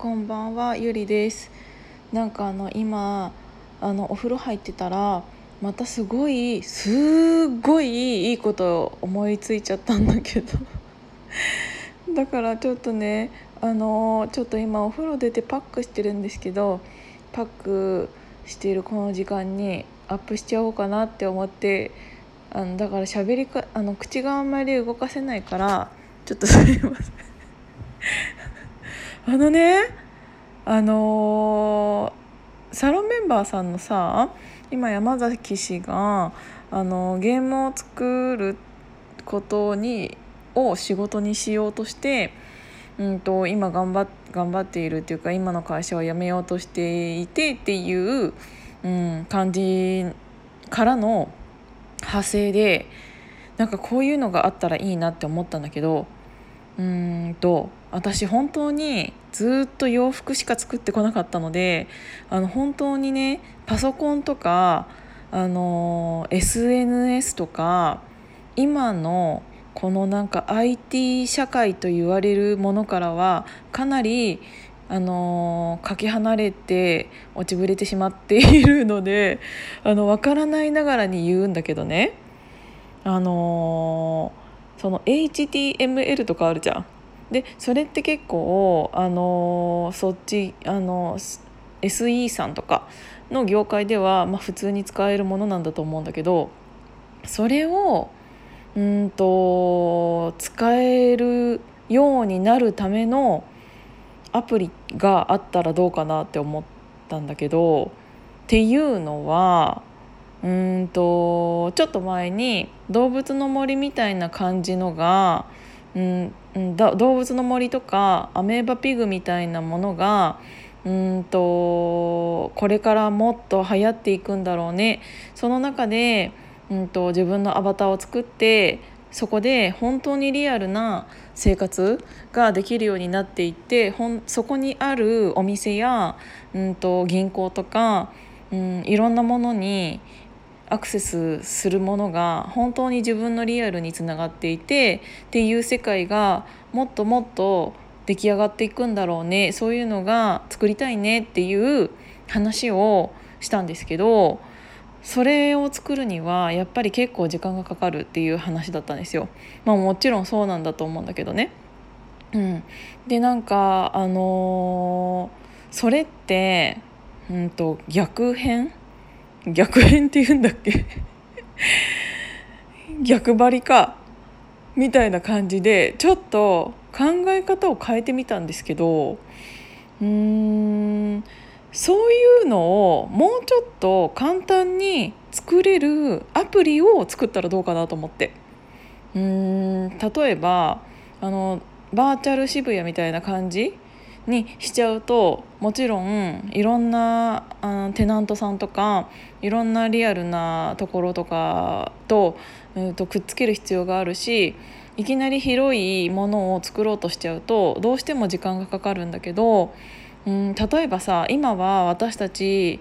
こんばんはゆりです。なんかあの今あのお風呂入ってたらまたすごいすごいいいこと思いついちゃったんだけど。だからちょっとねあのちょっと今お風呂出てパックしてるんですけどパックしているこの時間にアップしちゃおうかなって思ってあのだから喋りかあの口があんまり動かせないからちょっとすいません。あのねあのー、サロンメンバーさんのさ今山崎氏が、あのー、ゲームを作ることにを仕事にしようとして、うんと、今頑張頑張っているっていうか今の会社を辞めようとしていてっていう、うん、感じからの派生でなんかこういうのがあったらいいなって思ったんだけどうんと私本当にずっと洋服しか作ってこなかったのであの本当にねパソコンとかあの SNS とか今のこのなんか IT 社会と言われるものからはかなりあのかけ離れて落ちぶれてしまっているのであの分からないながらに言うんだけどね。あのその HTML とかあるじゃん。でそれって結構あのそっちあの SE さんとかの業界では、まあ、普通に使えるものなんだと思うんだけどそれをうんと使えるようになるためのアプリがあったらどうかなって思ったんだけどっていうのはうんとちょっと前に動物の森みたいな感じのが、うん、動物の森とかアメーバピグみたいなものがうんとこれからもっと流行っていくんだろうね。その中でうんと自分のアバターを作ってそこで本当にリアルな生活ができるようになっていってほんそこにあるお店や、うんと、銀行とか、うん、いろんなものにアクセスするものが本当に自分のリアルにつながっていてっていう世界がもっともっと出来上がっていくんだろうねそういうのが作りたいねっていう話をしたんですけどそれを作るにはやっぱり結構時間がかかるっていう話だったんですよ。まあ、もちろんそうなんだと思うんだけどね。うん、でなんかあのー、それって、うんと、逆変逆変って言うんだっけ？逆張りか？みたいな感じでちょっと考え方を変えてみたんですけどうーんそういうのをもうちょっと簡単に作れるアプリを作ったらどうかなと思って。うーん例えばあのバーチャル渋谷みたいな感じにしちゃうともちろんいろんなあテナントさんとかいろんなリアルなところとかと,、えー、とくっつける必要があるしいきなり広いものを作ろうとしちゃうとどうしても時間がかかるんだけどうん例えばさ今は私たち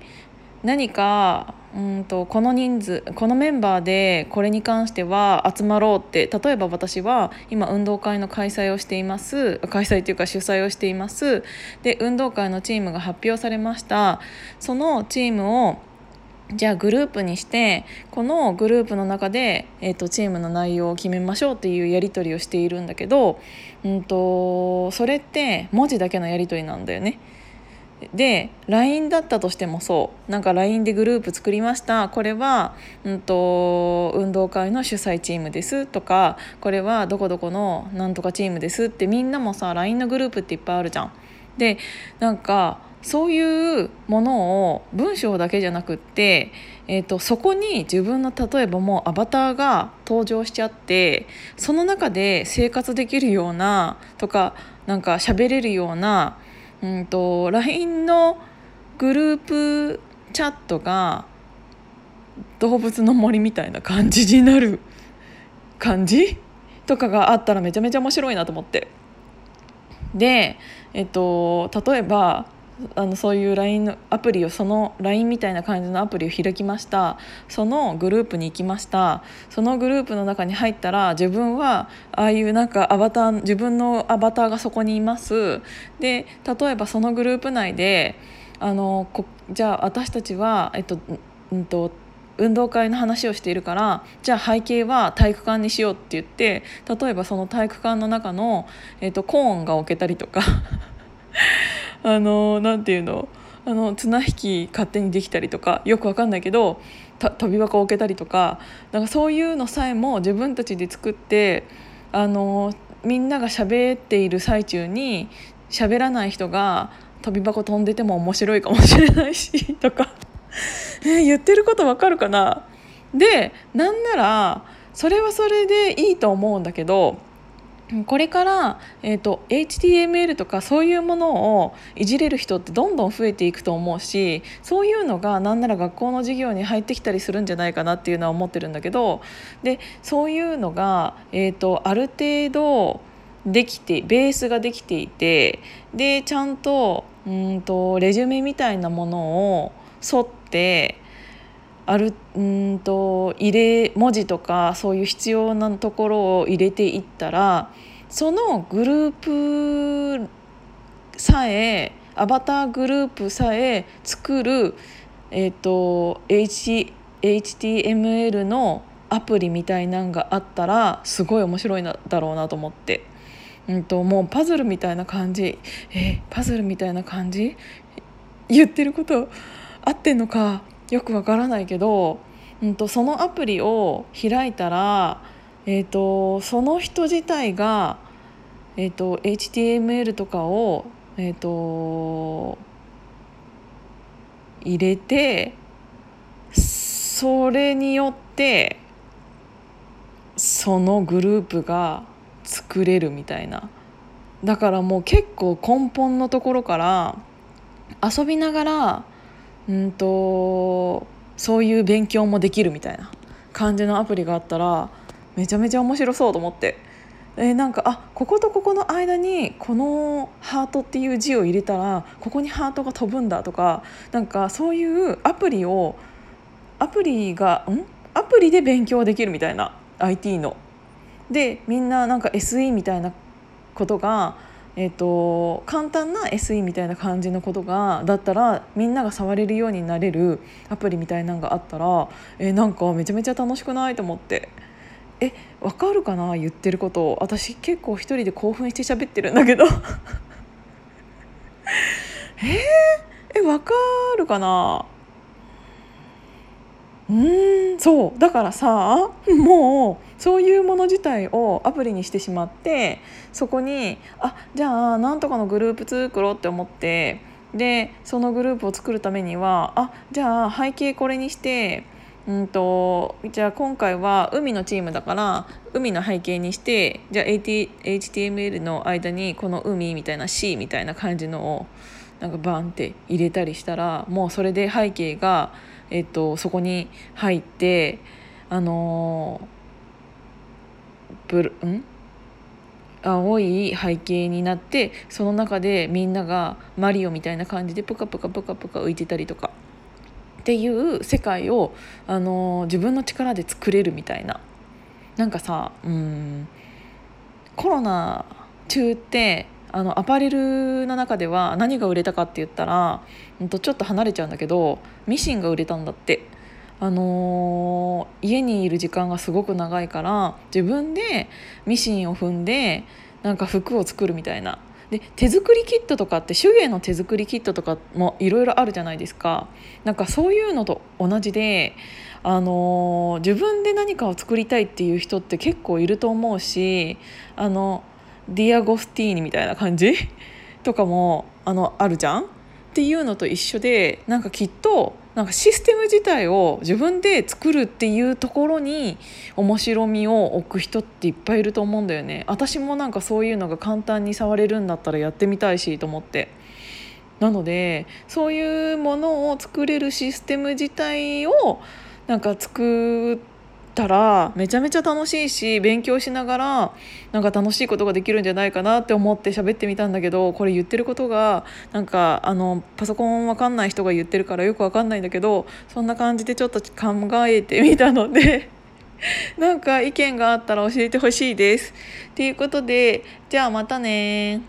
何かうんとこの人数このメンバーでこれに関しては集まろうって例えば私は今運動会の開催をしています。開催というか主催をしています。で運動会のチームが発表されました。そのチームをじゃあグループにしてこのグループの中で、えーと、チームの内容を決めましょうっていうやり取りをしているんだけど、うんと、それって文字だけのやり取りなんだよね。で LINE だったとしてもそうなんか LINE でグループ作りましたこれは、うんと、運動会の主催チームですとかこれはどこどこのなんとかチームですってみんなもさ LINE のグループっていっぱいあるじゃん。でなんかそういうものを文章だけじゃなくって、えーと、そこに自分の例えばもうアバターが登場しちゃってその中で生活できるようなとかなんか喋れるような、うんと、LINE のグループチャットが動物の森みたいな感じになる感じ？とかがあったらめちゃめちゃ面白いなと思って。で、えっと、例えばあのそういう LINE のアプリをその LINE みたいな感じのアプリを開きました。そのグループに行きました。そのグループの中に入ったら自分はああいうなんかアバター自分のアバターがそこにいます。で例えばそのグループ内であのこじゃあ私たちは、えっとうんと、運動会の話をしているからじゃあ背景は体育館にしようって言って例えばその体育館の中の、えっと、コーンが置けたりとか。あのなんていうの？あの綱引き勝手にできたりとかよくわかんないけど飛び箱を置けたりとかなんかそういうのさえも自分たちで作ってあのみんなが喋っている最中に喋らない人が飛び箱飛んでても面白いかもしれないし とか。え言ってることわかるかな？でなんならそれはそれでいいと思うんだけどこれから、えーと、HTML とかそういうものをいじれる人ってどんどん増えていくと思うしそういうのが何なら学校の授業に入ってきたりするんじゃないかなっていうのは思ってるんだけどでそういうのが、えーと、ある程度できてベースができていてでちゃんとうんとレジュメみたいなものを沿ってあるうんと入れ文字とかそういう必要なところを入れていったらそのグループさえアバターグループさえ作る、えーと、H HTML のアプリみたいなんがあったらすごい面白いなだろうなと思って、うんと、もうパズルみたいな感じ。えパズルみたいな感じ？言ってること合ってんのか？よくわからないけど、うんと、そのアプリを開いたら、えーと、その人自体が、えーと、HTML とかを、えー、と入れてそれによってそのグループが作れるみたいな。だからもう結構根本のところから遊びながらうんとそういう勉強もできるみたいな感じのアプリがあったらめちゃめちゃ面白そうと思って。え、なんかあこことここの間にこのハートっていう字を入れたらここにハートが飛ぶんだとかなんかそういうアプリをアプリがん？アプリで勉強できるみたいな IT の。でみんななんか SE みたいなことがえーと、簡単な SE みたいな感じのことがだったらみんなが触れるようになれるアプリみたいなのがあったら、え、なんかめちゃめちゃ楽しくない？と思って。えわかるかな？言ってること。私結構一人で興奮して喋ってるんだけど。えー、えわかるかな？うん。そう。だからさもうそういうもの自体をアプリにしてしまってそこにあじゃあなんとかのグループ作ろうって思ってでそのグループを作るためにはあじゃあ背景これにしてうんとじゃあ今回は海のチームだから海の背景にしてじゃあ AT、HTML の間にこの海みたいな C みたいな感じのをなんかバンって入れたりしたらもうそれで背景がえっと、そこに入ってあのブルん？青い背景になってその中でみんながマリオみたいな感じでプカプカプカプカ浮いてたりとかっていう世界を、あの自分の力で作れるみたいな。なんかさうんコロナ中ってあのアパレルの中では何が売れたかって言ったら、ん、とちょっと離れちゃうんだけどミシンが売れたんだって。あのー、家にいる時間がすごく長いから自分でミシンを踏んでなんか服を作るみたいなで手作りキットとかって手芸の手作りキットとかもいろいろあるじゃないですかなんかそういうのと同じで、あのー、自分で何かを作りたいっていう人って結構いると思うしあのディアゴスティーニみたいな感じ？とかもあのあるじゃんっていうのと一緒でなんかきっとなんかシステム自体を自分で作るっていうところに面白みを置く人っていっぱいいると思うんだよね。私もなんかそういうのが簡単に触れるんだったらやってみたいしと思って。なのでそういうものを作れるシステム自体をなんか作ったらめちゃめちゃ楽しいし勉強しながらなんか楽しいことができるんじゃないかなって思って喋ってみたんだけどこれ言ってることがなんかあのパソコンわかんない人が言ってるからよくわかんないんだけどそんな感じでちょっと考えてみたので なんか意見があったら教えてほしいです。ということでじゃあまたね